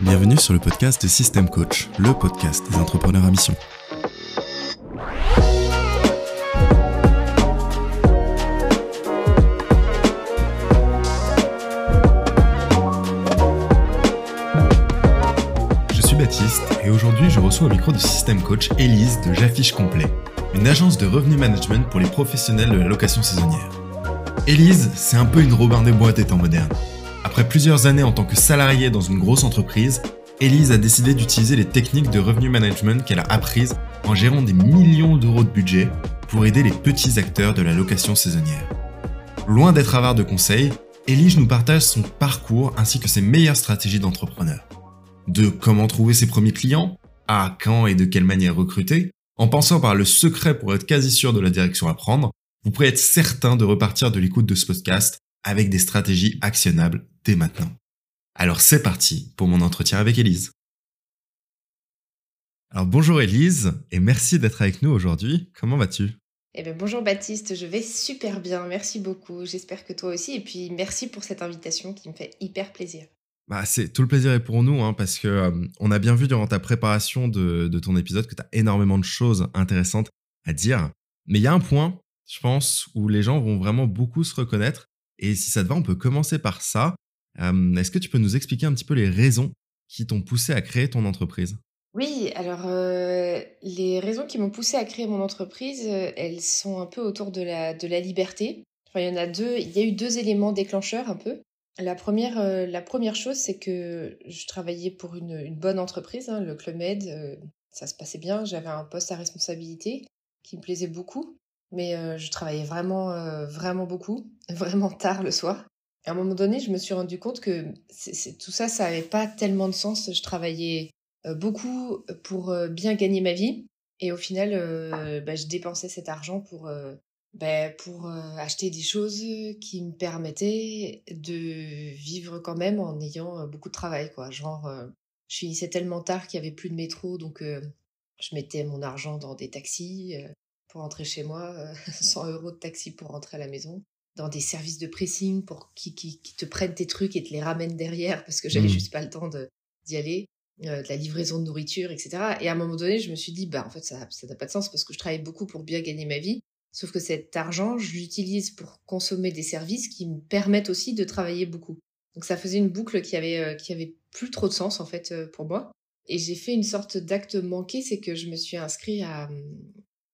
Bienvenue sur le podcast de System Coach, le podcast des entrepreneurs à mission. Je suis Baptiste et aujourd'hui je reçois au micro de System Coach Elise de J'affiche complet, une agence de revenu management pour les professionnels de la location saisonnière. Elise, c'est un peu une Robin des Bois des temps modernes. Après plusieurs années en tant que salariée dans une grosse entreprise, Elise a décidé d'utiliser les techniques de revenu management qu'elle a apprises en gérant des millions d'euros de budget pour aider les petits acteurs de la location saisonnière. Loin d'être avare de conseils, Elise nous partage son parcours ainsi que ses meilleures stratégies d'entrepreneur. De comment trouver ses premiers clients, à quand et de quelle manière recruter, en pensant par le secret pour être quasi sûr de la direction à prendre, vous pourrez être certain de repartir de l'écoute de ce podcast avec des stratégies actionnables dès maintenant. Alors c'est parti pour mon entretien avec Elise. Alors bonjour Elise et merci d'être avec nous aujourd'hui. Comment vas-tu? Eh bien, bonjour Baptiste, je vais super bien, merci beaucoup. J'espère que toi aussi. Et puis merci pour cette invitation qui me fait hyper plaisir. Bah, c'est tout le plaisir est pour nous, hein, parce que euh, on a bien vu durant ta préparation de, de ton épisode que tu as énormément de choses intéressantes à dire. Mais il y a un point, je pense, où les gens vont vraiment beaucoup se reconnaître. Et si ça te va, on peut commencer par ça. Euh, est-ce que tu peux nous expliquer un petit peu les raisons qui t'ont poussé à créer ton entreprise? Oui, alors euh, les raisons qui m'ont poussé à créer mon entreprise, euh, elles sont un peu autour de la, de la liberté. Enfin, il y en a deux, il y a eu deux éléments déclencheurs un peu. La première, la première chose, c'est que je travaillais pour une, bonne entreprise, hein, le Club ça se passait bien, j'avais un poste à responsabilité qui me plaisait beaucoup, mais je travaillais vraiment, vraiment beaucoup, vraiment tard le soir à un moment donné, je me suis rendu compte que tout ça, ça n'avait pas tellement de sens. Je travaillais euh, beaucoup pour euh, bien gagner ma vie. Et au final, euh, bah, je dépensais cet argent pour, bah, pour acheter des choses qui me permettaient de vivre quand même en ayant beaucoup de travail. Quoi. Genre, je finissais tellement tard qu'il n'y avait plus de métro, donc je mettais mon argent dans des taxis pour rentrer chez moi, 100 euros de taxi pour rentrer à la maison dans des services de pressing pour qui, qui, te prennent tes trucs et te les ramènent derrière parce que j'avais mmh. juste pas le temps d'y aller, euh, de la livraison de nourriture, etc. Et à un moment donné, je me suis dit, bah en fait, ça n'a pas de sens parce que je travaille beaucoup pour bien gagner ma vie. Sauf que cet argent, je l'utilise pour consommer des services qui me permettent aussi de travailler beaucoup. Donc ça faisait une boucle qui avait, euh, qui avait plus trop de sens en fait euh, pour moi. Et j'ai fait une sorte d'acte manqué, c'est que je me suis inscrit à,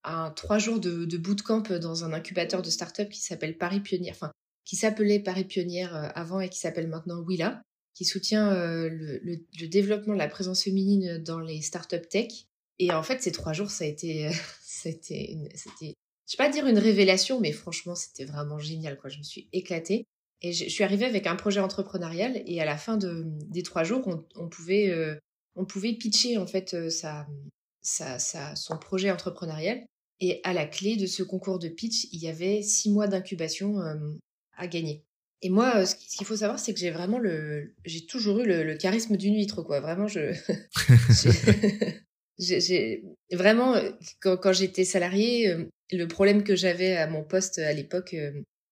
un trois jours de, de bootcamp dans un incubateur de start-up qui s'appelle Paris Pionnière, enfin, qui s'appelait Paris Pionnière euh, avant et qui s'appelle maintenant Willa, qui soutient euh, le, le, développement de la présence féminine dans les start-up tech. Et en fait, ces trois jours, ça a été, c'était, c'était, je vais pas dire une révélation, mais franchement, c'était vraiment génial, quoi. Je me suis éclatée. Et je, suis arrivée avec un projet entrepreneurial et à la fin de, des trois jours, on, pouvait, euh, on pouvait pitcher en fait sa, sa, sa, son projet entrepreneurial. Et à la clé de ce concours de pitch, il y avait six mois d'incubation euh, à gagner. Et moi, ce qu'il faut savoir, c'est que j'ai vraiment le, j'ai toujours eu le, charisme d'une huître, quoi. Vraiment, je, j'ai vraiment quand, quand j'étais salariée, euh, le problème que j'avais à mon poste à l'époque,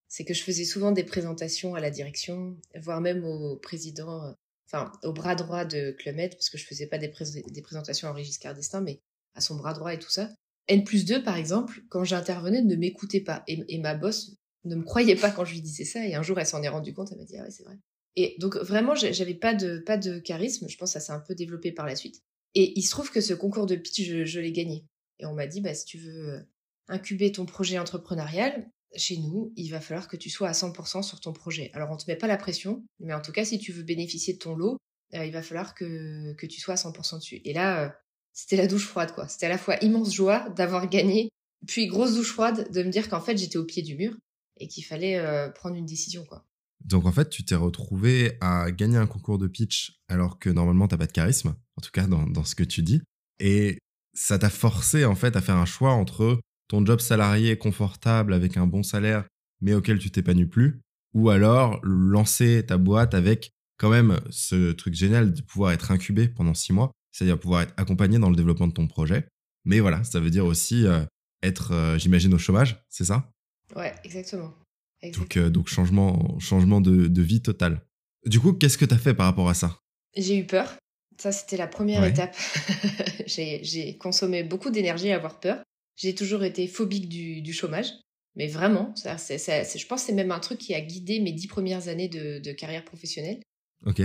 c'est que je faisais souvent des présentations à la direction, voire même au président, enfin au bras droit de Clemet, parce que je faisais pas des, présentations à Régis d'Estaing, mais à son bras droit et tout ça. N plus 2, par exemple, quand j'intervenais, ne m'écoutait pas. Et, ma boss ne me croyait pas quand je lui disais ça. Et un jour, elle s'en est rendue compte. Elle m'a dit, ah ouais, c'est vrai. Et donc, vraiment, j'avais pas de, pas de charisme. Je pense que ça s'est un peu développé par la suite. Et il se trouve que ce concours de pitch, je, l'ai gagné. Et on m'a dit, bah, si tu veux euh, incuber ton projet entrepreneurial, chez nous, il va falloir que tu sois à 100% sur ton projet. Alors, on te met pas la pression, mais en tout cas, si tu veux bénéficier de ton lot, euh, il va falloir que, que tu sois à 100% dessus. Et là, euh, c'était la douche froide, quoi. C'était à la fois immense joie d'avoir gagné, puis grosse douche froide de me dire qu'en fait, j'étais au pied du mur et qu'il fallait euh, prendre une décision, quoi. Donc en fait, tu t'es retrouvé à gagner un concours de pitch alors que normalement t'as pas de charisme, en tout cas dans, dans ce que tu dis, et ça t'a forcé en fait à faire un choix entre ton job salarié confortable avec un bon salaire mais auquel tu t'épanouis plus, ou alors lancer ta boîte avec quand même ce truc génial de pouvoir être incubé pendant six mois c'est-à-dire pouvoir être accompagné dans le développement de ton projet. Mais voilà, ça veut dire aussi euh, être, euh, j'imagine, au chômage, c'est ça? Ouais, exactement. Donc, donc changement, changement de, de vie total. Du coup, qu'est-ce que tu as fait par rapport à ça? J'ai eu peur. Ça, c'était la première étape. j'ai consommé beaucoup d'énergie à avoir peur. J'ai toujours été phobique du, du chômage. Mais vraiment, ça, ça, je pense que c'est même un truc qui a guidé mes dix premières années de, de carrière professionnelle. Ok.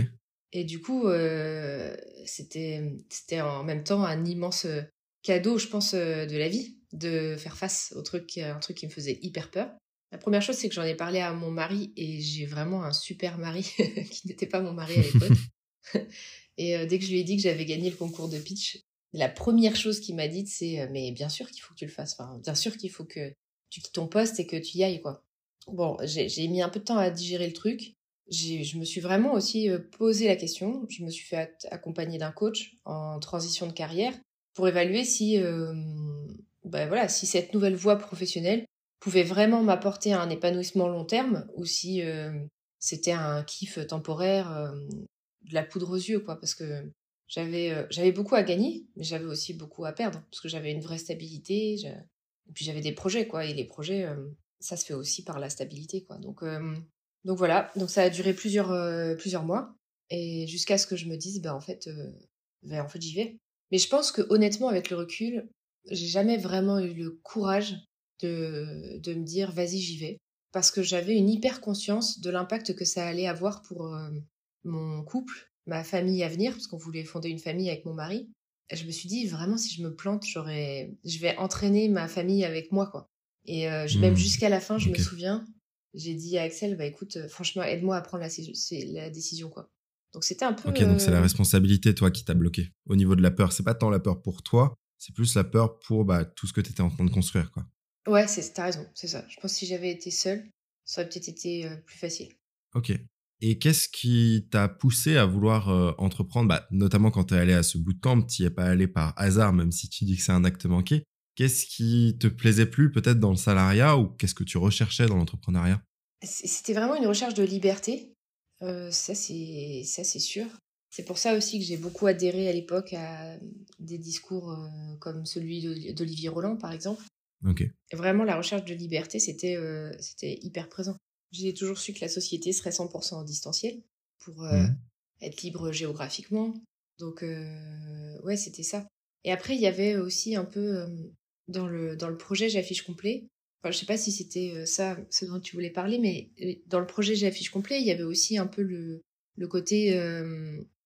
Et du coup, euh, c'était en même temps un immense cadeau, je pense, euh, de la vie, de faire face au truc, un truc qui me faisait hyper peur. La première chose, c'est que j'en ai parlé à mon mari et j'ai vraiment un super mari qui n'était pas mon mari à l'époque. Et euh, dès que je lui ai dit que j'avais gagné le concours de pitch, la première chose qu'il m'a dite, c'est euh, mais bien sûr qu'il faut que tu le fasses. Bien sûr qu'il faut que tu quittes ton poste et que tu y ailles, quoi. Bon, j'ai mis un peu de temps à digérer le truc. Je me suis vraiment aussi euh, posé la question. Je me suis fait accompagner d'un coach en transition de carrière pour évaluer si, ben voilà, si cette nouvelle voie professionnelle pouvait vraiment m'apporter un épanouissement long terme ou si c'était un kiff temporaire de la poudre aux yeux, quoi, parce que j'avais euh, j'avais beaucoup à gagner, mais j'avais aussi beaucoup à perdre, parce que j'avais une vraie stabilité, et puis j'avais des projets, quoi, et les projets, euh, ça se fait aussi par la stabilité, quoi. Donc, euh, donc voilà, donc ça a duré plusieurs, plusieurs mois, et jusqu'à ce que je me dise, ben en fait, ben, en fait j'y vais. Mais je pense que honnêtement, avec le recul, j'ai jamais vraiment eu le courage de, de me dire, vas-y, j'y vais, parce que j'avais une hyper conscience de l'impact que ça allait avoir pour mon couple, ma famille à venir, parce qu'on voulait fonder une famille avec mon mari. je me suis dit, vraiment, si je me plante, j'aurais, je vais entraîner ma famille avec moi, quoi. Et euh, même mmh. jusqu'à la fin, je me souviens, j'ai dit à Axel, bah écoute, euh, franchement, aide-moi à prendre la, la, décision, quoi. Donc c'était un peu. Ok, donc c'est la euh, responsabilité, toi, qui t'a bloqué. Au niveau de la peur, c'est pas tant la peur pour toi, c'est plus la peur pour bah, tout ce que tu étais en train de construire, quoi. Ouais, t'as raison, c'est ça. Je pense que si j'avais été seule, ça aurait peut-être été plus facile. Ok. Et qu'est-ce qui t'a poussé à vouloir euh, entreprendre, bah, notamment quand tu es allé à ce bootcamp, tu n'y es pas allé par hasard, même si tu dis que c'est un acte manqué. Qu'est-ce qui te plaisait plus peut-être dans le salariat ou qu'est-ce que tu recherchais dans l'entrepreneuriat? C'était vraiment une recherche de liberté, euh, ça c'est sûr. C'est pour ça aussi que j'ai beaucoup adhéré à l'époque à des discours euh, comme celui d'Olivier Roland par exemple. Vraiment la recherche de liberté c'était c'était hyper présent. J'ai toujours su que la société serait 100% en distanciel pour euh, mmh. être libre géographiquement. Donc, euh, ouais, c'était ça. Et après, il y avait aussi un peu euh, dans, le, dans le projet J'affiche complet. Enfin, je sais pas si c'était ça, ce dont tu voulais parler, mais dans le projet J'affiche complet, il y avait aussi un peu le, le côté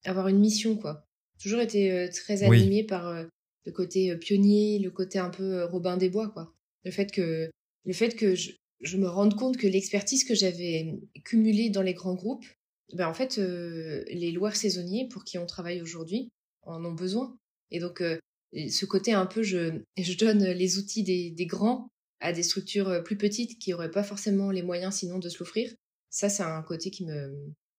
avoir une mission, quoi. Toujours été très animé par le côté pionnier, le côté un peu Robin des Bois, quoi. Le fait que, le fait que je, je me rends compte que l'expertise que j'avais cumulée dans les grands groupes, ben en fait, euh, les loueurs saisonniers pour qui on travaille aujourd'hui en ont besoin. Et donc, euh, ce côté un peu, je, donne les outils des, grands à des structures plus petites qui n'auraient pas forcément les moyens sinon de se l'offrir. Ça, c'est un côté qui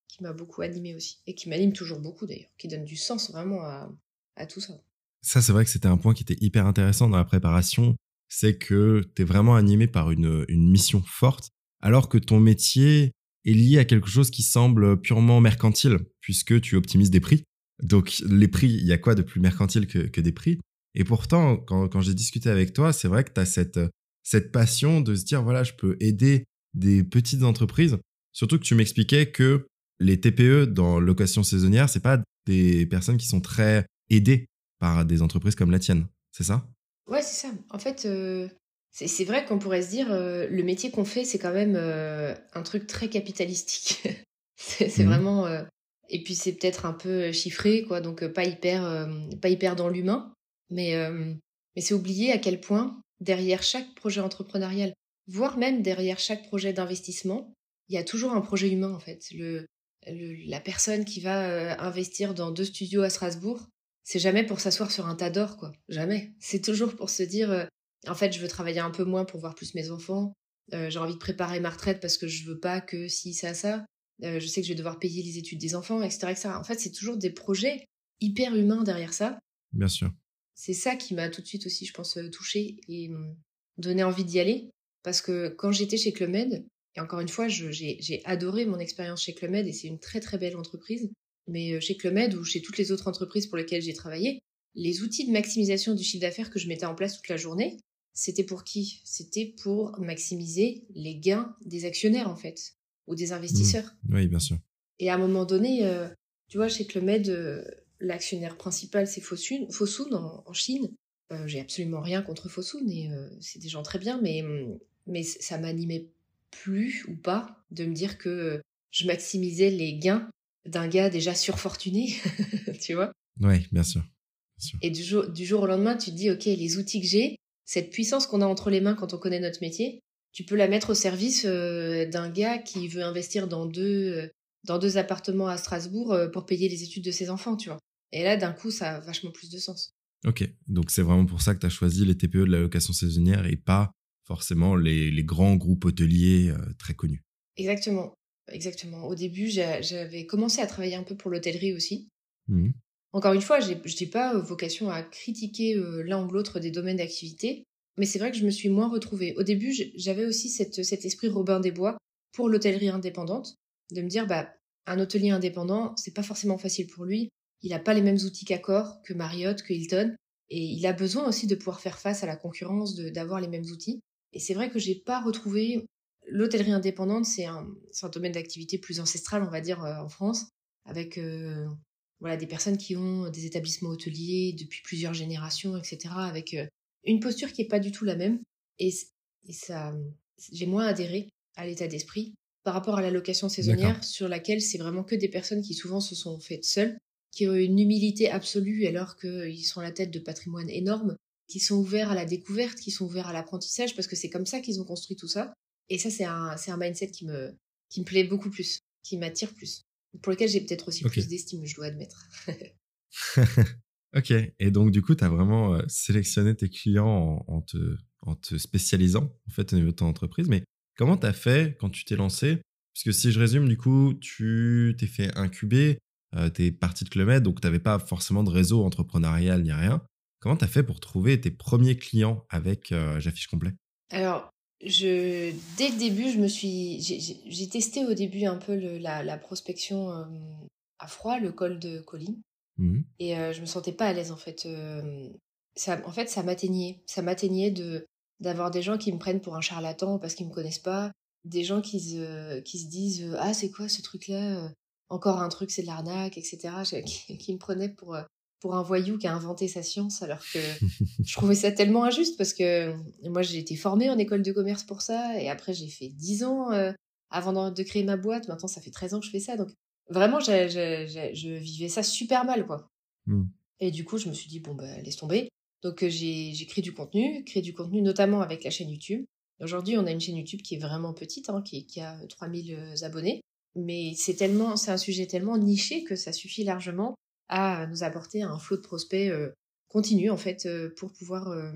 qui m'a beaucoup animé aussi et qui m'anime toujours beaucoup d'ailleurs, qui donne du sens vraiment à tout ça. Ça, c'est vrai que c'était un point qui était hyper intéressant dans la préparation c'est que tu es vraiment animé par une, mission forte, alors que ton métier est lié à quelque chose qui semble purement mercantile, puisque tu optimises des prix. Donc les prix, il y a quoi de plus mercantile que, des prix? Et pourtant, quand, j'ai discuté avec toi, c'est vrai que tu as cette, cette passion de se dire, voilà, je peux aider des petites entreprises. Surtout que tu m'expliquais que les TPE dans location saisonnière, c'est pas des personnes qui sont très aidées par des entreprises comme la tienne, c'est ça? Ouais, c'est ça. En fait, euh, c'est vrai qu'on pourrait se dire, euh, le métier qu'on fait, c'est quand même euh, un truc très capitalistique. c'est mmh vraiment. et puis c'est peut-être un peu chiffré, quoi, donc pas hyper, pas hyper dans l'humain. Mais, mais c'est oublier à quel point, derrière chaque projet entrepreneurial, voire même derrière chaque projet d'investissement, il y a toujours un projet humain, en fait. Le, la personne qui va investir dans deux studios à Strasbourg, c'est jamais pour s'asseoir sur un tas d'or, quoi. Jamais. C'est toujours pour se dire, euh, en fait, je veux travailler un peu moins pour voir plus mes enfants. Euh, j'ai envie de préparer ma retraite parce que je veux pas que si ça, ça. Euh, je sais que je vais devoir payer les études des enfants, etc., etc. En fait, c'est toujours des projets hyper humains derrière ça. Bien sûr. C'est ça qui m'a tout de suite aussi, je pense, touché et hum, donné envie d'y aller. Parce que quand j'étais chez Clemed, et encore une fois, j'ai adoré mon expérience chez Clemed et c'est une très très belle entreprise. Mais euh, chez Clemed ou chez toutes les autres entreprises pour lesquelles j'ai travaillé, les outils de maximisation du chiffre d'affaires que je mettais en place toute la journée, c'était pour qui? C'était pour maximiser les gains des actionnaires, en fait, ou des investisseurs. Mmh. Oui, bien sûr. Et à un moment donné, euh, tu vois, chez Clemed, euh, l'actionnaire principal, c'est Fosun, Fosun en, Chine. Euh, j'ai absolument rien contre Fosun, et c'est des gens très bien, mais, mais ça m'animait plus ou pas de me dire que je maximisais les gains d'un gars déjà surfortuné, tu vois Oui, bien sûr. Et du jour, du jour au lendemain, tu te dis, OK, les outils que j'ai, cette puissance qu'on a entre les mains quand on connaît notre métier, tu peux la mettre au service euh, d'un gars qui veut investir dans deux, euh, dans deux appartements à Strasbourg euh, pour payer les études de ses enfants, tu vois. Et là, d'un coup, ça a vachement plus de sens. Ok, donc c'est vraiment pour ça que tu as choisi les TPE de la location saisonnière et pas forcément les, les grands groupes hôteliers très connus. Exactement, exactement. Au début, j'avais commencé à travailler un peu pour l'hôtellerie aussi. Mmh. Encore une fois, je n'ai pas euh, vocation à critiquer euh, l'un ou l'autre des domaines d'activité, mais c'est vrai que je me suis moins retrouvée. Au début, j'avais aussi cet esprit Robin des Bois pour l'hôtellerie indépendante, de me dire, bah, un hôtelier indépendant, c'est pas forcément facile pour lui. Il n'a pas les mêmes outils qu'Accor, que Marriott, que Hilton, et il a besoin aussi de pouvoir faire face à la concurrence, d'avoir les mêmes outils. Et c'est vrai que j'ai pas retrouvé l'hôtellerie indépendante, c'est un, un, domaine d'activité plus ancestral, on va dire, euh, en France, avec voilà, des personnes qui ont des établissements hôteliers depuis plusieurs générations, etc., avec euh, une posture qui n'est pas du tout la même. Et, ça, j'ai moins adhéré à l'état d'esprit par rapport à la location saisonnière, sur laquelle c'est vraiment que des personnes qui souvent se sont faites seules, qui ont une humilité absolue alors qu'ils sont à la tête de patrimoine énorme, qui sont ouverts à la découverte, qui sont ouverts à l'apprentissage, parce que c'est comme ça qu'ils ont construit tout ça. Et ça, c'est un, mindset qui me, qui me plaît beaucoup plus, qui m'attire plus pour lequel j'ai peut-être aussi plus d'estime, je dois admettre. ok, et donc du coup, tu as vraiment euh, sélectionné tes clients en, te, en te spécialisant en fait au niveau de ton entreprise. Mais comment tu as fait quand tu t'es lancé? Puisque si je résume, du coup, tu t'es fait incuber, euh, tu es parti de Club donc tu n'avais pas forcément de réseau entrepreneurial ni rien. Comment tu as fait pour trouver tes premiers clients avec euh, J'affiche complet? Alors, je, dès le début, je me suis, j'ai testé au début un peu le, la, la, prospection euh, à froid, le col de Colline, mmh. et euh, je me sentais pas à l'aise en fait. Euh, ça, en fait, ça m'atteignait, ça m'atteignait de d'avoir des gens qui me prennent pour un charlatan parce qu'ils me connaissent pas, des gens qui se, qui se disent ah c'est quoi ce truc là, encore un truc c'est de l'arnaque, etc. Qui, qui, me prenaient pour pour un voyou qui a inventé sa science, alors que je trouvais ça tellement injuste parce que moi j'ai été formée en école de commerce pour ça, et après j'ai fait 10 ans euh, avant de créer ma boîte, maintenant ça fait 13 ans que je fais ça, donc vraiment je vivais ça super mal quoi. Hmm. Et du coup je me suis dit bon bah laisse tomber. Donc euh, j'ai créé du contenu, créé du contenu notamment avec la chaîne YouTube. Aujourd'hui on a une chaîne YouTube qui est vraiment petite, hein, qui, qui a 3000 euh, abonnés, mais c'est tellement, c'est un sujet tellement niché que ça suffit largement à nous apporter un flot de prospects euh, continu en fait euh, pour pouvoir euh,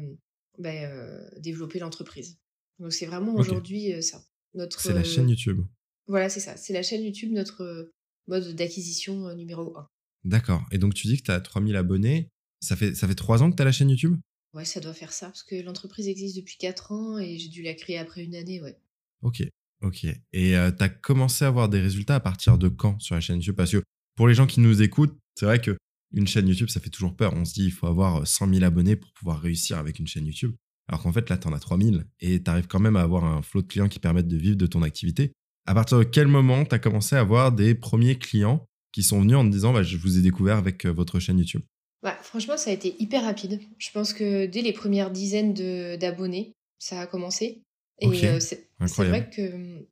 ben, développer l'entreprise. Donc c'est vraiment aujourd'hui ça. Notre, c'est la chaîne YouTube. Voilà, c'est ça. C'est la chaîne YouTube, notre mode d'acquisition numéro 1. D'accord. Et donc tu dis que tu as 3000 abonnés. Ça fait, ça fait 3 ans que tu as la chaîne YouTube? Ouais, ça doit faire ça, parce que l'entreprise existe depuis 4 ans et j'ai dû la créer après une année, ouais. Ok, ok. Et tu as commencé à avoir des résultats à partir de quand sur la chaîne YouTube? Parce que pour les gens qui nous écoutent, c'est vrai que une chaîne YouTube, ça fait toujours peur. On se dit, il faut avoir 100 000 abonnés pour pouvoir réussir avec une chaîne YouTube. Alors qu'en fait, là, tu en as 3000 et tu arrives quand même à avoir un flot de clients qui permettent de vivre de ton activité. À partir de quel moment tu as commencé à avoir des premiers clients qui sont venus en te disant, bah, je vous ai découvert avec euh, votre chaîne YouTube? Bah, Franchement, ça a été hyper rapide. Je pense que dès les premières dizaines d'abonnés, ça a commencé. Et euh, c'est vrai que.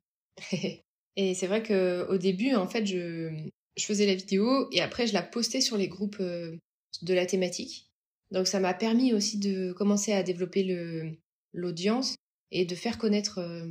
et c'est vrai qu'au début, en fait, je, je faisais la vidéo et après je la postais sur les groupes euh, de la thématique. Donc ça m'a permis aussi de commencer à développer le l'audience et de faire connaître. Euh,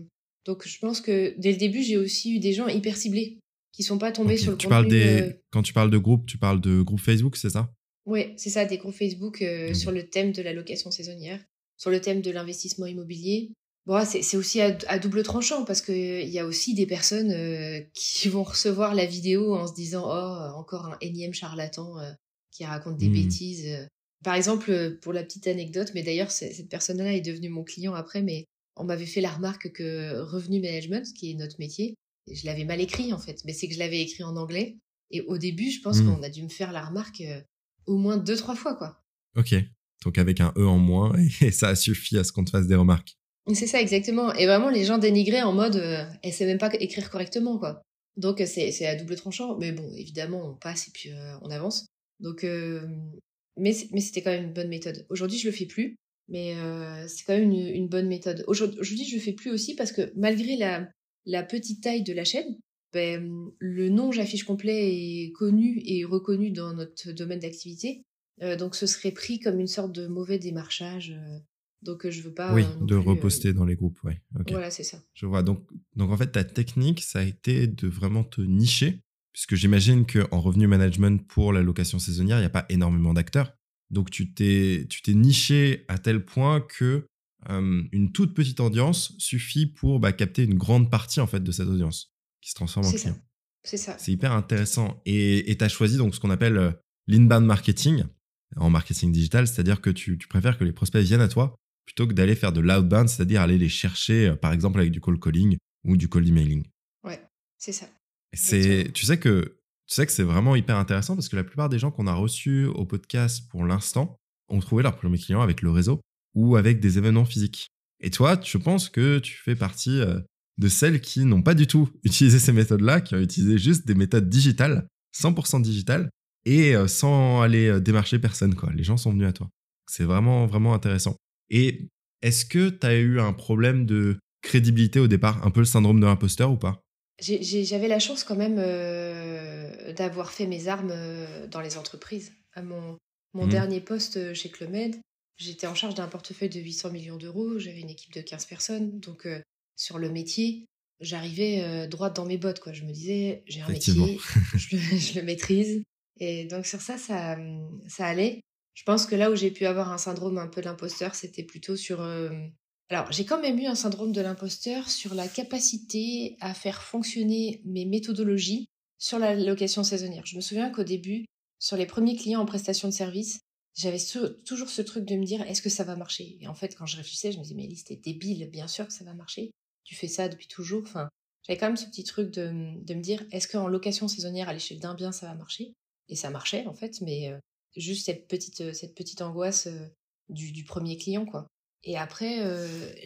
donc je pense que dès le début j'ai aussi eu des gens hyper ciblés qui sont pas tombés sur le tu contenu. Parles des... Euh, quand tu parles de groupe, tu parles de groupe Facebook, c'est ça? Oui, c'est ça, des groupes Facebook sur le thème de la location saisonnière, sur le thème de l'investissement immobilier, Bon, c'est aussi à, double tranchant parce qu'il y a aussi des personnes euh, qui vont recevoir la vidéo en se disant Oh, encore un énième charlatan euh, qui raconte des mmh. bêtises. Par exemple, pour la petite anecdote, mais d'ailleurs, cette personne-là est devenue mon client après, mais on m'avait fait la remarque que Revenu Management, qui est notre métier, je l'avais mal écrit en fait, mais c'est que je l'avais écrit en anglais. Et au début, je pense mmh. qu'on a dû me faire la remarque euh, au moins deux, trois fois, quoi. Ok. Donc avec un E en moins, et ça suffit à ce qu'on te fasse des remarques. C'est ça, exactement. Et vraiment, les gens dénigraient en mode, euh, elle sait même pas écrire correctement, quoi. Donc c'est à double tranchant. Mais bon, évidemment, on passe et puis on avance. Donc, mais, mais c'était quand même une bonne méthode. Aujourd'hui, je le fais plus. Mais c'est quand même une, bonne méthode. Aujourd'hui, je le fais plus aussi parce que malgré la, la petite taille de la chaîne, ben, le nom j'affiche complet est connu et reconnu dans notre domaine d'activité. Euh, donc ce serait pris comme une sorte de mauvais démarchage. Euh, donc je veux pas. Oui, de reposter dans les groupes, ouais. Voilà, c'est ça. Je vois. Donc, donc en fait, ta technique, ça a été de vraiment te nicher, puisque j'imagine qu'en revenu management pour la location saisonnière, il n'y a pas énormément d'acteurs. Donc tu t'es tu t'es niché à tel point que une toute petite audience suffit pour bah, capter une grande partie en fait de cette audience qui se transforme en client. C'est ça. C'est hyper intéressant. Et tu as choisi donc ce qu'on appelle euh, l'inbound marketing en marketing digital, c'est-à-dire que tu, préfères que les prospects viennent à toi plutôt que d'aller faire de l'outbound, c'est-à-dire aller les chercher euh, par exemple avec du cold calling ou du cold emailing. Ouais, c'est ça. C'est, tu sais que tu sais que c'est vraiment hyper intéressant parce que la plupart des gens qu'on a reçus au podcast pour l'instant ont trouvé leur premier client avec le réseau ou avec des événements physiques. Et toi, je pense que tu fais partie euh, de celles qui n'ont pas du tout utilisé ces méthodes-là, qui ont utilisé juste des méthodes digitales, 100% digitales, et euh, sans aller démarcher personne. Quoi. Les gens sont venus à toi. C'est vraiment, vraiment intéressant. Et est-ce que tu as eu un problème de crédibilité au départ, un peu le syndrome de l'imposteur ou pas? J'avais la chance quand même d'avoir fait mes armes dans les entreprises. À mon, mon mmh. dernier poste chez Clomed, J'étais en charge d'un portefeuille de 800 millions d'euros, j'avais une équipe de 15 personnes, donc euh, sur le métier, j'arrivais euh, droite dans mes bottes. Quoi. Je me disais, j'ai un métier, je, le, maîtrise. Et donc sur ça, ça, ça allait. Je pense que là où j'ai pu avoir un syndrome un peu d'imposteur, c'était plutôt sur... Euh, alors, j'ai quand même eu un syndrome de l'imposteur sur la capacité à faire fonctionner mes méthodologies sur la location saisonnière. Je me souviens qu'au début, sur les premiers clients en prestation de service, j'avais toujours ce truc de me dire est-ce que ça va marcher? Et en fait, quand je réfléchissais, je me disais mais Elise, t'es débile, bien sûr que ça va marcher. Tu fais ça depuis toujours. Enfin, j'avais quand même ce petit truc de, de me dire est-ce qu'en location saisonnière à l'échelle d'un bien ça va marcher? Et ça marchait en fait, mais euh, juste cette petite, euh, cette petite angoisse euh, du, du, premier client quoi. Et après,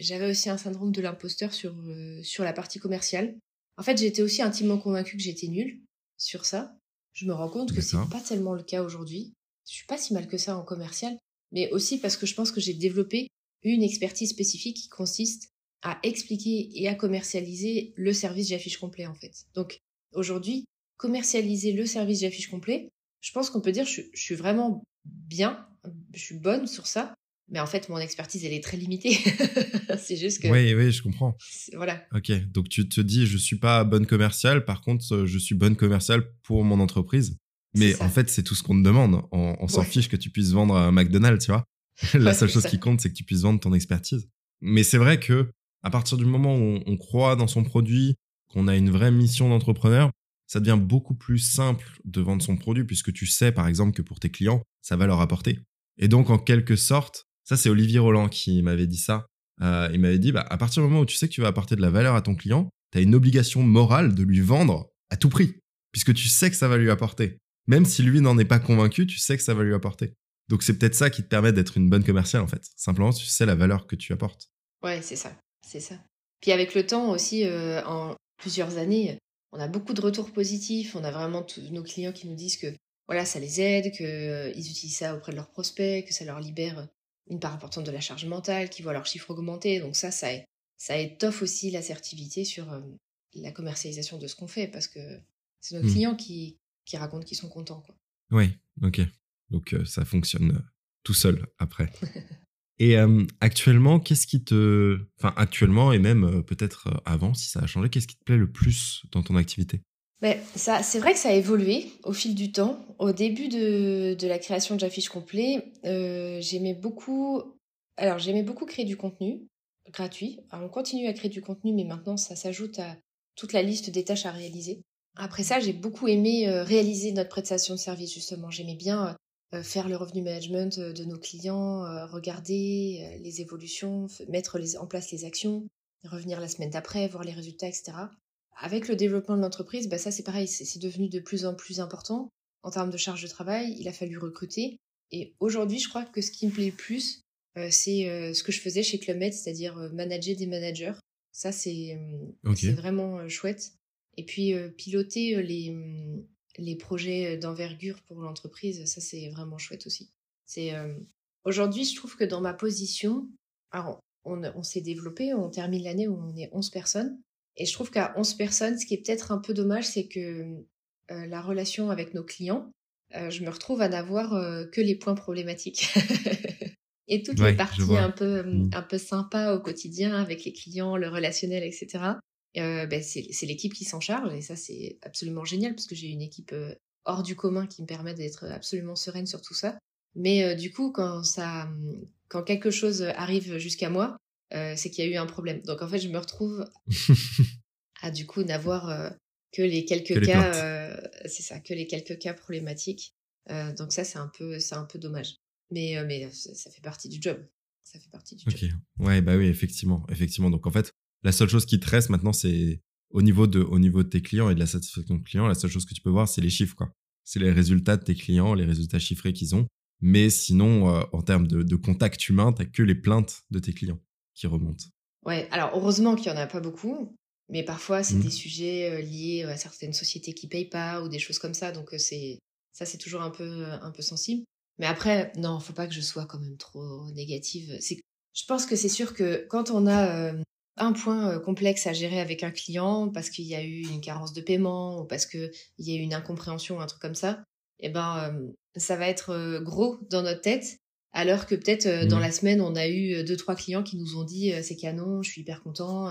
j'avais aussi un syndrome de l'imposteur sur, sur la partie commerciale. En fait, j'étais aussi intimement convaincue que j'étais nulle sur ça. Je me rends compte que c'est pas tellement le cas aujourd'hui je suis pas si mal que ça en commercial, mais aussi parce que je pense que j'ai développé une expertise spécifique qui consiste à expliquer et à commercialiser le service j'affiche complet en fait. Donc aujourd'hui, commercialiser le service j'affiche complet, je pense qu'on peut dire je, je, suis vraiment bien, je suis bonne sur ça, mais en fait mon expertise elle est très limitée. c'est juste que. Oui, oui, je comprends. Voilà. Ok, donc tu te dis je suis pas bonne commerciale, par contre je suis bonne commerciale pour mon entreprise. Mais en fait, c'est tout ce qu'on te demande. On, s'en fiche que tu puisses vendre un McDonald's, tu vois. La seule chose qui compte, c'est que tu puisses vendre ton expertise. Mais c'est vrai que à partir du moment où on, croit dans son produit, qu'on a une vraie mission d'entrepreneur, ça devient beaucoup plus simple de vendre son produit puisque tu sais, par exemple, que pour tes clients, ça va leur apporter. Et donc, en quelque sorte, ça, c'est Olivier Roland qui m'avait dit ça. Euh, il m'avait dit, bah, à partir du moment où tu sais que tu vas apporter de la valeur à ton client, tu as une obligation morale de lui vendre à tout prix, puisque tu sais que ça va lui apporter même si lui n'en est pas convaincu, tu sais que ça va lui apporter. Donc c'est peut-être ça qui te permet d'être une bonne commerciale en fait. Simplement, tu sais la valeur que tu apportes. Ouais, c'est ça, c'est ça. Puis avec le temps aussi, euh, en plusieurs années, on a beaucoup de retours positifs. On a vraiment tous nos clients qui nous disent que voilà, ça les aide, qu'ils euh, utilisent ça auprès de leurs prospects, que ça leur libère une part importante de la charge mentale, qu'ils voient leurs chiffres augmenter. Donc ça, ça, ça étoffe aussi l'assertivité sur euh, la commercialisation de ce qu'on fait parce que c'est nos mmh. clients qui, qui racontent qu'ils sont contents. Quoi. Oui, ok. Donc euh, ça fonctionne tout seul après. et euh, actuellement, qu'est-ce qui te... Enfin, actuellement et même peut-être avant, si ça a changé, qu'est-ce qui te plaît le plus dans ton activité? Ben, ça, c'est vrai que ça a évolué au fil du temps. Au début de, la création de J'affiche complet, j'aimais beaucoup. Alors, j'aimais beaucoup créer du contenu gratuit. Alors, on continue à créer du contenu, mais maintenant, ça s'ajoute à toute la liste des tâches à réaliser. Après ça, j'ai beaucoup aimé euh, réaliser notre prestation de service, justement. J'aimais bien euh, faire le revenu management euh, de nos clients, regarder les évolutions, mettre en place les actions, revenir la semaine d'après, voir les résultats, etc. Avec le développement de l'entreprise, bah ça c'est pareil, c'est devenu de plus en plus important en termes de charge de travail. Il a fallu recruter. Et aujourd'hui, je crois que ce qui me plaît le plus, c'est ce que je faisais chez Club c'est-à-dire manager des managers. Ça, c'est vraiment chouette. Et puis, piloter les, les projets d'envergure pour l'entreprise, ça, c'est vraiment chouette aussi. C'est Aujourd'hui, je trouve que dans ma position, alors, on, on s'est développé, on termine l'année où on est 11 personnes. Et je trouve qu'à 11 personnes, ce qui est peut-être un peu dommage, c'est que la relation avec nos clients, je me retrouve à n'avoir que les points problématiques. et toutes les parties un peu, mmh. un peu sympas au quotidien avec les clients, le relationnel, etc. Euh, ben c'est l'équipe qui s'en charge et ça c'est absolument génial parce que j'ai une équipe hors du commun qui me permet d'être absolument sereine sur tout ça. Mais du coup quand ça, quand quelque chose arrive jusqu'à moi, c'est qu'il y a eu un problème. Donc en fait je me retrouve à du coup n'avoir que les quelques cas, c'est ça, que les quelques cas problématiques. donc ça c'est un peu, c'est un peu dommage. Mais, mais ça fait partie du job. Ça fait partie du job. Ouais, bah oui, effectivement. effectivement. Donc en fait, la seule chose qui te reste maintenant, c'est au niveau, de, au niveau de tes clients et de la satisfaction de clients, la seule chose que tu peux voir, c'est les chiffres. quoi. C'est les résultats de tes clients, les résultats chiffrés qu'ils ont. Mais sinon, en termes de, de contact humain, tu que les plaintes de tes clients qui remontent. Ouais, alors heureusement qu'il n'y en a pas beaucoup. Mais parfois, c'est mmh. des sujets liés à certaines sociétés qui payent pas ou des choses comme ça. Donc, c'est ça, c'est toujours un peu, un peu sensible. Mais après, non, faut pas que je sois quand même trop négative. C'est, je pense que c'est sûr que quand on a euh, un point euh, complexe à gérer avec un client parce qu'il y a eu une carence de paiement ou parce qu'il y a eu une incompréhension, un truc comme ça, eh ben, euh, ça va être gros dans notre tête. Alors que peut-être dans mmh. la semaine, on a eu deux, trois clients qui nous ont dit c'est canon, je suis hyper content,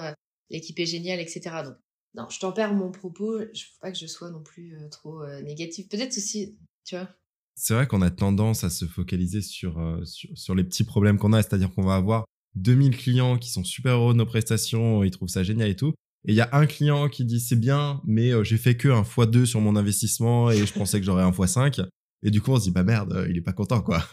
l'équipe est géniale, etc. Donc, non, je t'en perds mon propos. Je ne faut pas que je sois non plus trop négative. Peut-être aussi, tu vois, c'est vrai qu'on a tendance à se focaliser sur, euh, sur, les petits problèmes qu'on a, c'est-à-dire qu'on va avoir 2000 clients qui sont super heureux de nos prestations, ils trouvent ça génial et tout. Et il y a un client qui dit c'est bien, mais euh, j'ai fait que un x2 sur mon investissement et je pensais que j'aurais un x5. Et du coup, on se dit bah merde, euh, il est pas content quoi.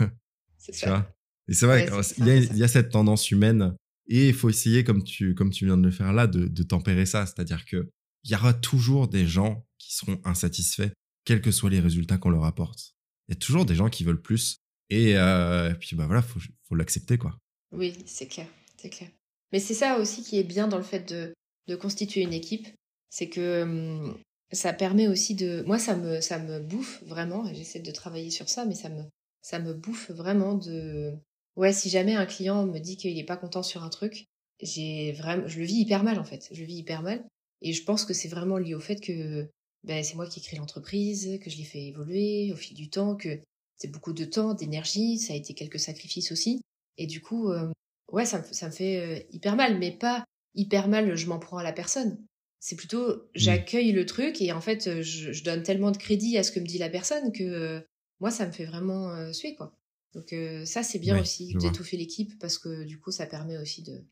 C'est ça. et c'est vrai, qu'il y, y, a cette tendance humaine et il faut essayer, comme tu, comme tu viens de le faire là, de, de tempérer ça. C'est-à-dire qu'il y aura toujours des gens qui seront insatisfaits, quels que soient les résultats qu'on leur apporte il y a toujours des gens qui veulent plus. Et, euh, puis, bah voilà, faut, faut l'accepter, quoi. Oui, c'est clair, c'est clair. Mais c'est ça aussi qui est bien dans le fait de, de constituer une équipe, c'est que hum, ça permet aussi de. Moi, ça me, ça me bouffe vraiment, et j'essaie de travailler sur ça, mais ça me, ça me bouffe vraiment de. Ouais, si jamais un client me dit qu'il n'est pas content sur un truc, j'ai vraiment, je le vis hyper mal en fait. Je le vis hyper mal, et je pense que c'est vraiment lié au fait que ben, c'est moi qui ai créé l'entreprise, que je l'ai fait évoluer au fil du temps, que c'est beaucoup de temps, d'énergie, ça a été quelques sacrifices aussi. Et du coup, euh, ouais, ça me, ça me fait euh, hyper mal, mais pas hyper mal, je m'en prends à la personne. C'est plutôt, mmh. j'accueille le truc et en fait, je, je, donne tellement de crédit à ce que me dit la personne que euh, moi, ça me fait vraiment suer, quoi. Donc ça, c'est bien aussi d'étouffer l'équipe parce que du coup, ça permet aussi de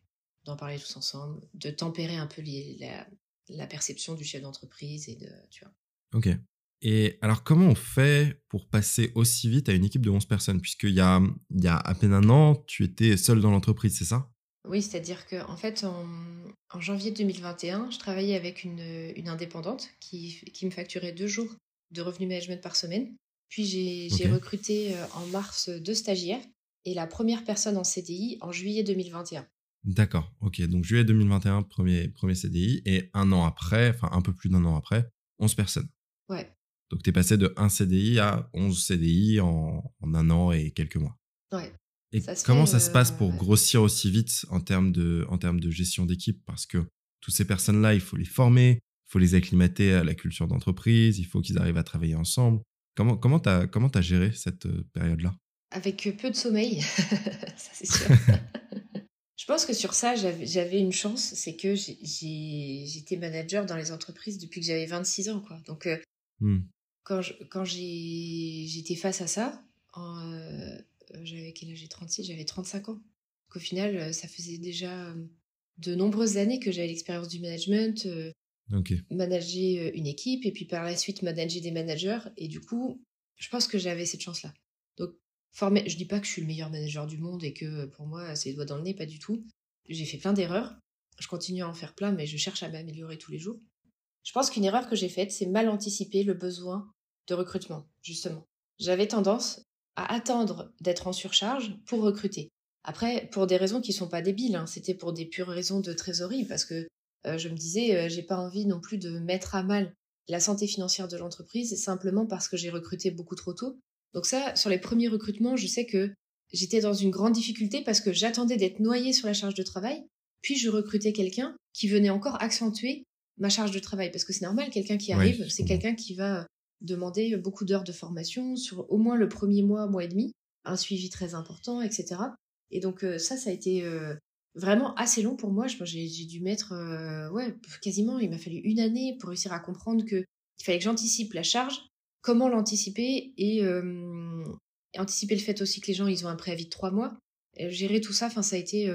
d'en parler tous ensemble, de tempérer un peu les, la, la perception du chef d'entreprise et de, tu vois. Ok. Et alors, comment on fait pour passer aussi vite à une équipe de 11 personnes? Puisqu'il y a, il y a à peine un an, tu étais seul dans l'entreprise, c'est ça? Oui, c'est-à-dire qu'en en fait, en, janvier 2021, je travaillais avec une, une indépendante qui, qui, me facturait deux jours de revenu management par semaine. Puis j'ai recruté euh, en mars deux stagiaires et la première personne en CDI en juillet 2021. D'accord, ok. Donc juillet 2021, premier, premier CDI, et un an après, enfin un peu plus d'un an après, 11 personnes. Ouais. Donc tu es passé de 1 CDI à 11 CDI en, en un an et quelques mois. Ouais. Et comment ça se passe pour euh, grossir aussi vite en termes de, en termes de gestion d'équipe? Parce que toutes ces personnes-là, il faut les former, il faut les acclimater à la culture d'entreprise, il faut qu'ils arrivent à travailler ensemble. Comment comment as géré cette euh, période-là? Avec peu de sommeil, ça c'est sûr. Je pense que sur ça, j'avais une chance, c'est que j'étais manager dans les entreprises depuis que j'avais 26 ans. Quoi. Donc, euh, mmh. Quand j'étais face à ça, euh, j'avais quel âge? J'ai 36, j'avais 35 ans. Donc, au final, euh, ça faisait déjà de nombreuses années que j'avais l'expérience du management, manager une équipe et puis par la suite manager des managers. Et du coup, je pense que j'avais cette chance-là. Donc, Formé, je dis pas que je suis le meilleur manager du monde et que pour moi c'est le doigt dans le nez, pas du tout. J'ai fait plein d'erreurs. Je continue à en faire plein, mais je cherche à m'améliorer tous les jours. Je pense qu'une erreur que j'ai faite, c'est mal anticiper le besoin de recrutement, justement. J'avais tendance à attendre d'être en surcharge pour recruter. Après, pour des raisons qui sont pas débiles, hein, c'était pour des pures raisons de trésorerie, parce que euh, je me disais, euh, j'ai pas envie non plus de mettre à mal la santé financière de l'entreprise simplement parce que j'ai recruté beaucoup trop tôt. Donc ça, sur les premiers recrutements, je sais que j'étais dans une grande difficulté parce que j'attendais d'être noyée sur la charge de travail, puis je recrutais quelqu'un qui venait encore accentuer ma charge de travail, parce que c'est normal, quelqu'un qui arrive, c'est quelqu'un qui va demander beaucoup d'heures de formation sur au moins le premier mois, mois et demi, un suivi très important, etc. Et donc euh, ça, ça a été euh, vraiment assez long pour moi. J'ai dû mettre, euh, ouais, quasiment, il m'a fallu une année pour réussir à comprendre que il fallait que j'anticipe la charge, comment l'anticiper et, anticiper le fait aussi que les gens ils ont un préavis de trois mois. gérer tout ça, enfin ça a été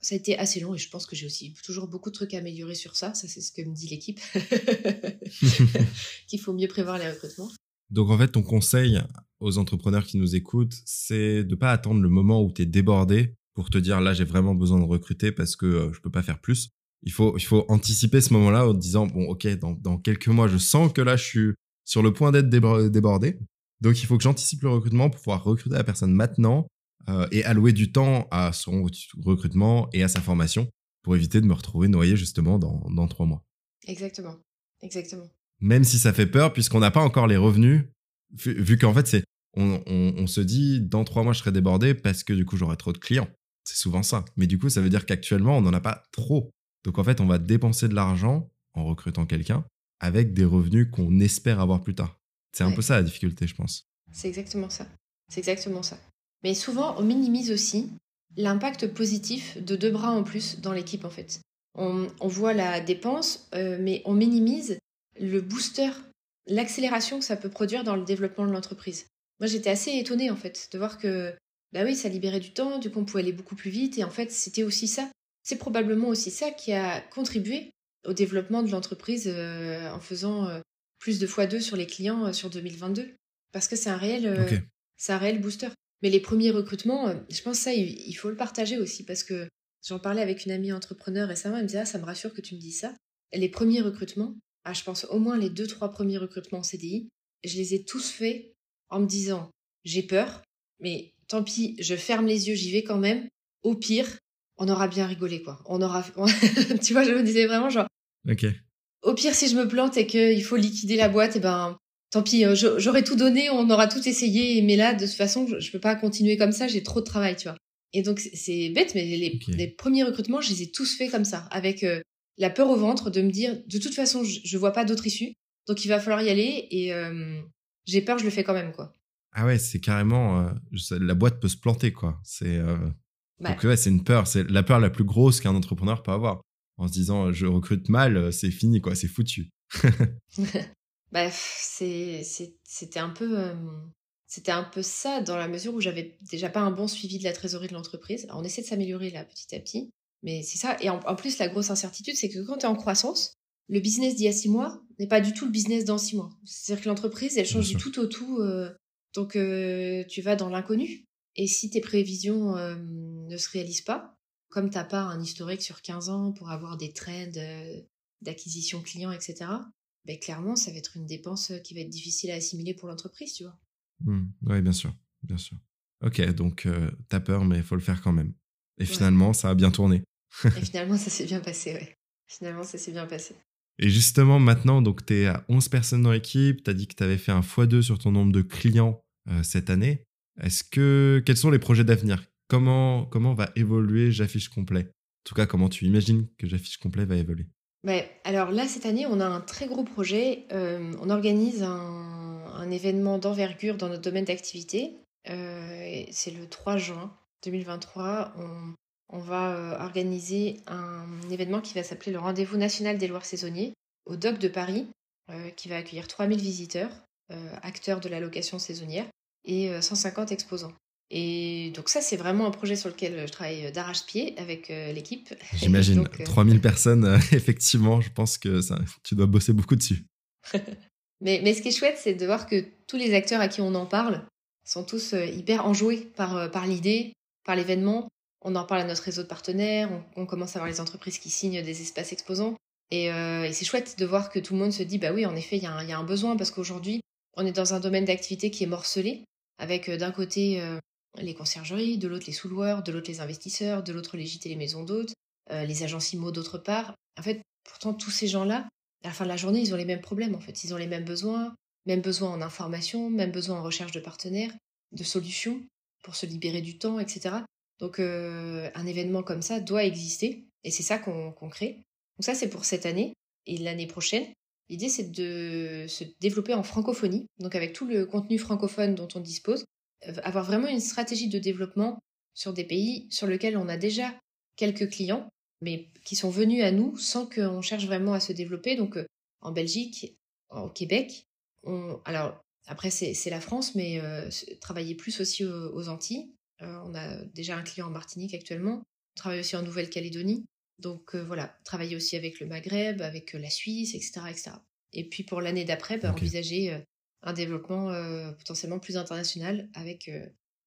ça a été assez long et je pense que j'ai aussi toujours beaucoup de trucs à améliorer sur ça. Ça, c'est ce que me dit l'équipe. Qu'il faut mieux prévoir les recrutements. Donc, en fait, ton conseil aux entrepreneurs qui nous écoutent, c'est de pas attendre le moment où tu es débordé pour te dire là, j'ai vraiment besoin de recruter parce que euh, je peux pas faire plus. Il faut, il faut anticiper ce moment-là en disant bon, ok, dans, dans quelques mois, je sens que là, je suis sur le point d'être débordé. Donc, il faut que j'anticipe le recrutement pour pouvoir recruter la personne maintenant euh, et allouer du temps à son recrutement et à sa formation pour éviter de me retrouver noyé justement dans, dans trois mois. Exactement, exactement. Même si ça fait peur puisqu'on n'a pas encore les revenus, vu, qu'en fait c'est on, on, se dit dans trois mois je serai débordé parce que du coup j'aurai trop de clients. C'est souvent ça. Mais du coup ça veut dire qu'actuellement on n'en a pas trop. Donc en fait on va dépenser de l'argent en recrutant quelqu'un avec des revenus qu'on espère avoir plus tard. C'est un peu ça la difficulté je pense. C'est exactement ça. C'est exactement ça. Mais souvent, on minimise aussi l'impact positif de deux bras en plus dans l'équipe, en fait. On, voit la dépense, euh, mais on minimise le booster, l'accélération que ça peut produire dans le développement de l'entreprise. Moi, j'étais assez étonnée, en fait, de voir que, bah oui, ça libérait du temps, du coup, on pouvait aller beaucoup plus vite, et en fait, c'était aussi ça. C'est probablement aussi ça qui a contribué au développement de l'entreprise euh, en faisant euh, plus de fois deux sur les clients sur 2022. Parce que c'est un réel, c'est un réel booster. Mais les premiers recrutements, euh, je pense ça, il faut le partager aussi parce que j'en parlais avec une amie entrepreneur récemment, elle me disait, ah, ça me rassure que tu me dis ça. Les premiers recrutements, ah, je pense au moins les deux, trois premiers recrutements en CDI, je les ai tous faits en me disant, j'ai peur, mais tant pis, je ferme les yeux, j'y vais quand même. Au pire, on aura bien rigolé, quoi. On aura, tu vois, je me disais vraiment genre, ok. Au pire, si je me plante et qu'il faut liquider la boîte, eh ben, tant pis, euh, j'aurais tout donné, on aura tout essayé, mais là, de toute façon, je, peux pas continuer comme ça, j'ai trop de travail, tu vois. Et donc, c'est bête, mais les, premiers recrutements, je les ai tous faits comme ça, avec euh, la peur au ventre de me dire, de toute façon, je, je vois pas d'autre issue, donc il va falloir y aller, et euh, j'ai peur, je le fais quand même, quoi. Ah ouais, c'est carrément, la boîte peut se planter, quoi. C'est, bah. donc ouais, c'est une peur, c'est la peur la plus grosse qu'un entrepreneur peut avoir. En se disant, je recrute mal, c'est fini, quoi, c'est foutu. bah, c'était un peu euh, c'était un peu ça dans la mesure où j'avais déjà pas un bon suivi de la trésorerie de l'entreprise. On essaie de s'améliorer là petit à petit, mais c'est ça. Et en, plus, la grosse incertitude, c'est que quand tu es en croissance, le business d'il y a six mois n'est pas du tout le business dans six mois. C'est-à-dire que l'entreprise, elle change du tout au tout. Euh, donc, euh, tu vas dans l'inconnu. Et si tes prévisions ne se réalisent pas, comme t'as pas un historique sur 15 ans pour avoir des trends d'acquisition client, etc., ben, clairement, ça va être une dépense qui va être difficile à assimiler pour l'entreprise, tu vois. Mmh. oui, bien sûr, bien sûr. Ok, donc tu t'as peur, mais il faut le faire quand même. Et finalement, ça a bien tourné. Et finalement, ça s'est bien passé, ouais. Finalement, ça s'est bien passé. Et justement, maintenant, donc tu es à 11 personnes dans l'équipe, tu as dit que tu avais fait un x2 sur ton nombre de clients cette année. Est-ce que quels sont les projets d'avenir? Comment comment va évoluer J'affiche complet? En tout cas, comment tu imagines que J'affiche complet va évoluer? Alors là, cette année, on a un très gros projet. Euh, on organise un, événement d'envergure dans notre domaine d'activité. Euh, c'est le 3 juin 2023. On, va euh, organiser un événement qui va s'appeler le Rendez-vous national des Loirs saisonniers au DOC de Paris, qui va accueillir 3000 visiteurs, acteurs de la location saisonnière, et 150 exposants. Et donc ça, c'est vraiment un projet sur lequel je travaille d'arrache-pied avec euh, l'équipe. J'imagine. 3000 euh, personnes, euh, effectivement, je pense que ça, tu dois bosser beaucoup dessus. mais, mais ce qui est chouette, c'est de voir que tous les acteurs à qui on en parle sont tous hyper enjoués par, par l'idée, par l'événement. On en parle à notre réseau de partenaires, on, commence à voir les entreprises qui signent des espaces exposants. Et, et c'est chouette de voir que tout le monde se dit, bah oui, en effet, il y, y, a un besoin parce qu'aujourd'hui, on est dans un domaine d'activité qui est morcelé avec d'un côté les conciergeries, de l'autre les sous-loueurs, de l'autre les investisseurs, de l'autre les gîtes et les maisons d'hôtes, les agents IMO d'autre part. En fait, pourtant, tous ces gens-là, à la fin de la journée, ils ont les mêmes problèmes, en fait. Ils ont les mêmes besoins, même besoin en information, même besoin en recherche de partenaires, de solutions pour se libérer du temps, etc. Donc un événement comme ça doit exister et c'est ça qu'on crée. Donc ça c'est pour cette année et l'année prochaine. L'idée c'est de se développer en francophonie, donc avec tout le contenu francophone dont on dispose, euh, avoir vraiment une stratégie de développement sur des pays sur lesquels on a déjà quelques clients, mais qui sont venus à nous sans qu'on cherche vraiment à se développer. Donc en Belgique, au Québec, alors après c'est la France, mais euh, travailler plus aussi aux, Antilles. Euh, on a déjà un client en Martinique actuellement. On travaille aussi en Nouvelle-Calédonie. Donc euh, voilà, travailler aussi avec le Maghreb, avec la Suisse, etc. etc. Et puis pour l'année d'après, bah, envisager un développement potentiellement plus international avec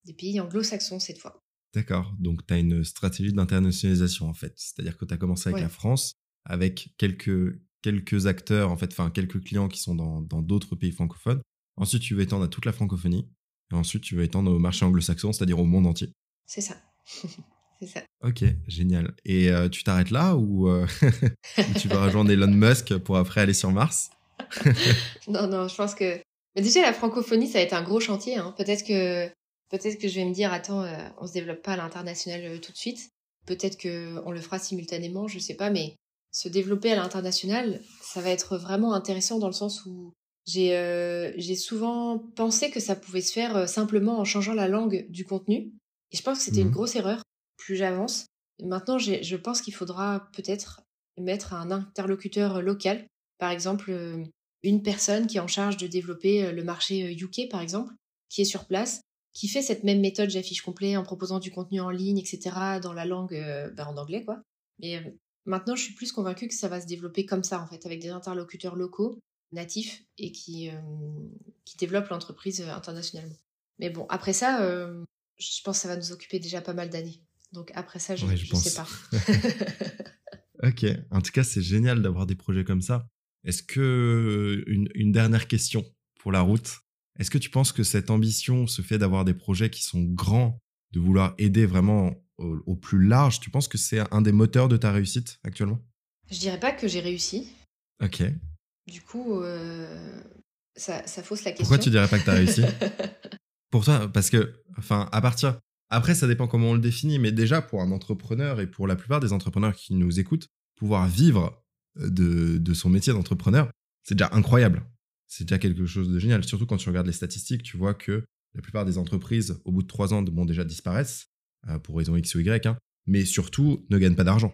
des pays anglo-saxons cette fois. D'accord, donc tu as une stratégie d'internationalisation en fait. C'est-à-dire que tu as commencé avec la France, avec quelques quelques acteurs, en fait, enfin quelques clients qui sont dans d'autres pays francophones. Ensuite, tu veux étendre à toute la francophonie. Et ensuite, tu veux étendre au marché anglo-saxon, c'est-à-dire au monde entier. C'est ça. c'est ça. Ok, génial. Et euh, tu t'arrêtes là ou euh, tu vas rejoindre Elon Musk pour après aller sur Mars? Non, non, je pense que. Mais déjà, la francophonie, ça va être un gros chantier. Hein. Peut-être que peut-être que je vais me dire, attends, euh, on se développe pas à l'international tout de suite. Peut-être que on le fera simultanément, je sais pas, mais se développer à l'international, ça va être vraiment intéressant dans le sens où j'ai euh, j'ai souvent pensé que ça pouvait se faire euh, simplement en changeant la langue du contenu. Et je pense que c'était une mmh grosse erreur. Plus j'avance, maintenant je pense qu'il faudra peut-être mettre un interlocuteur local, par exemple euh, une personne qui est en charge de développer le marché UK par exemple, qui est sur place, qui fait cette même méthode j'affiche complet en proposant du contenu en ligne, etc. dans la langue ben, en anglais quoi. Mais Maintenant, je suis plus convaincue que ça va se développer comme ça, en fait, avec des interlocuteurs locaux, natifs, et qui, euh, qui développent l'entreprise euh, internationalement. Mais bon, après ça, euh, je pense que ça va nous occuper déjà pas mal d'années. Donc après ça, je ne sais pas. ok, en tout cas, c'est génial d'avoir des projets comme ça. Est-ce que, une, une dernière question pour la route, est-ce que tu penses que cette ambition, ce fait d'avoir des projets qui sont grands, de vouloir aider vraiment au, plus large, tu penses que c'est un des moteurs de ta réussite actuellement? Je dirais pas que j'ai réussi. Ok. Du coup, euh, ça, fausse la question. Pourquoi tu dirais pas que tu as réussi? Pour toi, parce que, enfin, à partir. Après, ça dépend comment on le définit, mais déjà, pour un entrepreneur et pour la plupart des entrepreneurs qui nous écoutent, pouvoir vivre euh, de, de son métier d'entrepreneur, c'est déjà incroyable. C'est déjà quelque chose de génial. Surtout quand tu regardes les statistiques, tu vois que la plupart des entreprises, au bout de trois ans, bon, déjà disparaissent. Euh, pour raison X ou Y, hein, mais surtout ne gagnent pas d'argent.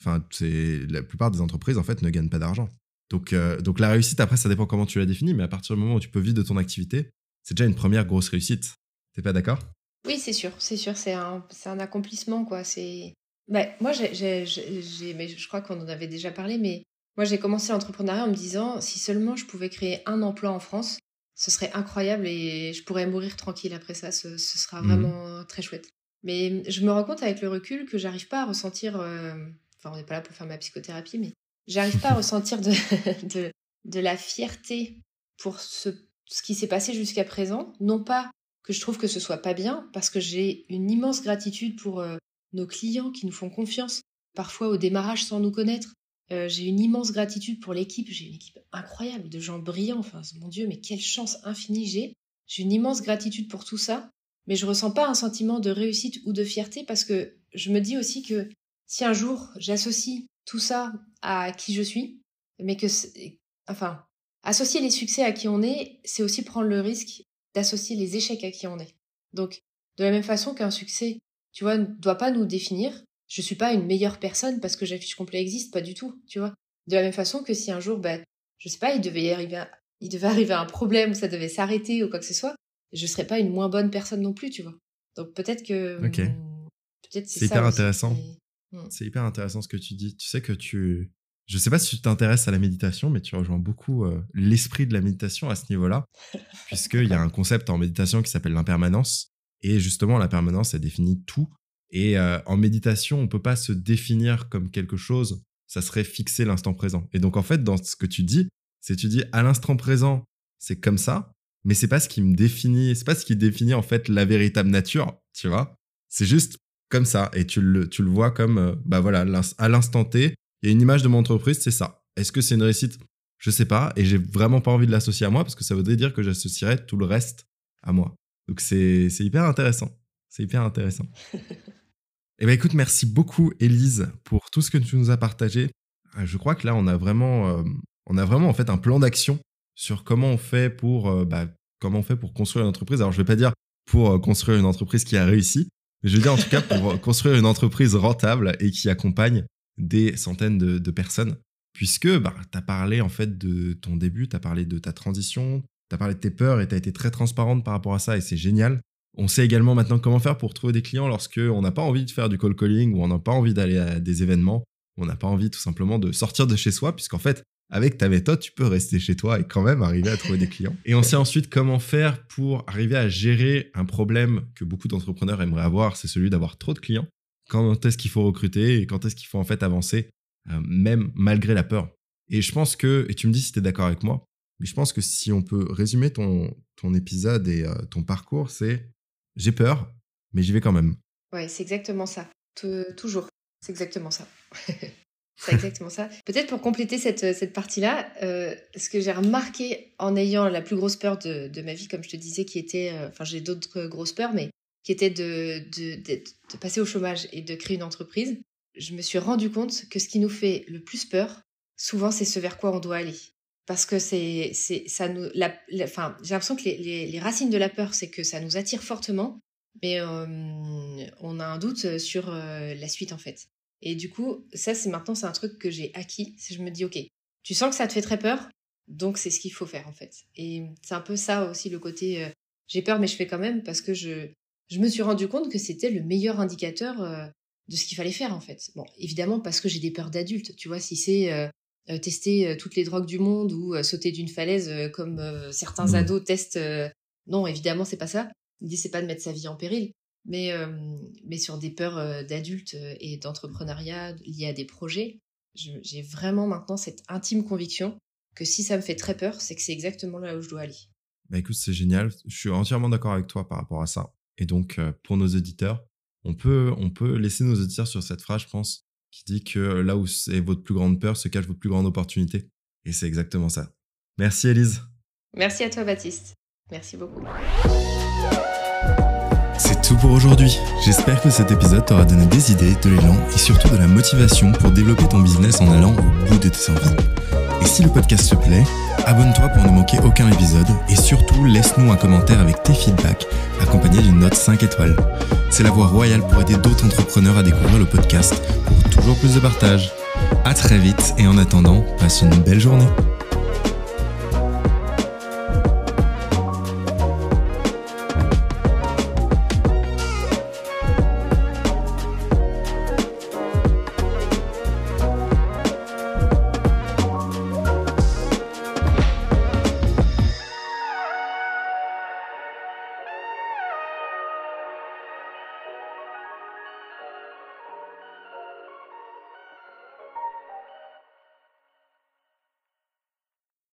Enfin, la plupart des entreprises en fait ne gagnent pas d'argent. Donc, euh, donc la réussite après ça dépend comment tu la définis, mais à partir du moment où tu peux vivre de ton activité, c'est déjà une première grosse réussite. T'es pas d'accord? Oui, c'est sûr, c'est sûr, c'est un, un accomplissement quoi. C'est, bah, moi j'ai, je crois qu'on en avait déjà parlé, mais moi j'ai commencé l'entrepreneuriat en me disant si seulement je pouvais créer un emploi en France, ce serait incroyable et je pourrais mourir tranquille après ça. Ce, ce sera mmh vraiment très chouette. Mais je me rends compte avec le recul que j'arrive pas à ressentir. Euh, enfin, on n'est pas là pour faire ma psychothérapie, mais j'arrive pas à ressentir de, de, de, la fierté pour ce, ce qui s'est passé jusqu'à présent. Non pas que je trouve que ce soit pas bien, parce que j'ai une immense gratitude pour euh, nos clients qui nous font confiance, parfois au démarrage sans nous connaître. Euh, j'ai une immense gratitude pour l'équipe. J'ai une équipe incroyable de gens brillants. Enfin, mon Dieu, mais quelle chance infinie j'ai. J'ai une immense gratitude pour tout ça mais je ressens pas un sentiment de réussite ou de fierté parce que je me dis aussi que si un jour j'associe tout ça à qui je suis, mais que, enfin, associer les succès à qui on est, c'est aussi prendre le risque d'associer les échecs à qui on est. Donc, de la même façon qu'un succès, tu vois, ne doit pas nous définir. Je suis pas une meilleure personne parce que j'affiche complet existe, pas du tout, tu vois. De la même façon que si un jour, ben, je sais pas, il devait arriver, il devait arriver un problème, ça devait s'arrêter ou quoi que ce soit, je serais pas une moins bonne personne non plus, tu vois. Donc peut-être que. Ok. Peut-être c'est hyper intéressant. Hmm. C'est hyper intéressant ce que tu dis. Tu sais que tu. Je sais pas si tu t'intéresses à la méditation, mais tu rejoins beaucoup euh, l'esprit de la méditation à ce niveau-là, puisqu'il y a un concept en méditation qui s'appelle l'impermanence. Et justement, la permanence, elle définit tout. Et euh, en méditation, on peut pas se définir comme quelque chose, ça serait fixer l'instant présent. Et donc, en fait, dans ce que tu dis, c'est tu dis à l'instant présent, c'est comme ça, mais c'est pas ce qui me définit, c'est pas ce qui définit en fait la véritable nature, tu vois. C'est juste comme ça et tu le, tu le vois comme, euh, bah voilà, à l'instant T, il y a une image de mon entreprise, c'est ça. Est-ce que c'est une réussite? Je sais pas et j'ai vraiment pas envie de l'associer à moi parce que ça voudrait dire que j'associerais tout le reste à moi. Donc c'est hyper intéressant. C'est hyper intéressant. Eh bien, écoute, merci beaucoup, Élise, pour tout ce que tu nous as partagé. Euh, je crois que là, on a vraiment, euh, on a vraiment en fait un plan d'action sur comment on fait pour, euh, bah, comment on fait pour construire une entreprise. Alors, je vais pas dire pour construire une entreprise qui a réussi, mais je veux dire en tout cas pour construire une entreprise rentable et qui accompagne des centaines de, personnes. Puisque bah, tu as parlé en fait de ton début, tu as parlé de ta transition, tu as parlé de tes peurs et tu as été très transparente par rapport à ça et c'est génial. On sait également maintenant comment faire pour trouver des clients lorsque on n'a pas envie de faire du call calling ou on n'a pas envie d'aller à des événements, on n'a pas envie tout simplement de sortir de chez soi, puisqu'en fait, avec ta méthode, tu peux rester chez toi et quand même arriver à trouver des clients. Et on sait ensuite comment faire pour arriver à gérer un problème que beaucoup d'entrepreneurs aimeraient avoir, c'est celui d'avoir trop de clients. Quand est-ce qu'il faut recruter et quand est-ce qu'il faut en fait avancer, euh, même malgré la peur. Et je pense que, et tu me dis si tu es d'accord avec moi, mais je pense que si on peut résumer ton, ton épisode et euh, ton parcours, c'est j'ai peur, mais j'y vais quand même. Ouais, c'est exactement ça. toujours. C'est exactement ça. c'est exactement ça. Peut-être pour compléter cette, cette partie-là, euh, ce que j'ai remarqué en ayant la plus grosse peur de, de ma vie, comme je te disais, qui était, euh, enfin j'ai d'autres grosses peurs, mais qui était de, de, de, passer au chômage et de créer une entreprise, je me suis rendu compte que ce qui nous fait le plus peur, souvent, c'est ce vers quoi on doit aller. Parce que c'est, c'est, ça nous, la, enfin, j'ai l'impression que les, les, les, racines de la peur, c'est que ça nous attire fortement, mais euh, on a un doute sur euh, la suite en fait. Et du coup, ça, c'est maintenant, c'est un truc que j'ai acquis. Je me dis, ok, tu sens que ça te fait très peur, donc c'est ce qu'il faut faire en fait. Et c'est un peu ça aussi le côté, euh, j'ai peur, mais je fais quand même parce que je, je me suis rendu compte que c'était le meilleur indicateur de ce qu'il fallait faire en fait. Bon, évidemment parce que j'ai des peurs d'adulte. Tu vois, si c'est euh, tester euh, toutes les drogues du monde ou euh, sauter d'une falaise comme certains mmh. ados testent. Non, évidemment, c'est pas ça. L'idée, c'est pas de mettre sa vie en péril, mais, mais sur des peurs d'adultes et d'entrepreneuriat liées à des projets, j'ai vraiment maintenant cette intime conviction que si ça me fait très peur, c'est que c'est exactement là où je dois aller. Bah écoute, c'est génial. Je suis entièrement d'accord avec toi par rapport à ça. Et donc, pour nos éditeurs, on peut, on peut laisser nos auditeurs sur cette phrase, je pense, qui dit que là où c'est votre plus grande peur se cache votre plus grande opportunité. Et c'est exactement ça. Merci Elise. Merci à toi Baptiste. Merci beaucoup. Tout pour aujourd'hui. J'espère que cet épisode t'aura donné des idées, de l'élan et surtout de la motivation pour développer ton business en allant au bout de tes envies. Et si le podcast te plaît, abonne-toi pour ne manquer aucun épisode et surtout laisse-nous un commentaire avec tes feedbacks accompagné d'une note 5 étoiles. C'est la voie royale pour aider d'autres entrepreneurs à découvrir le podcast pour toujours plus de partage. À très vite et en attendant, passe une belle journée.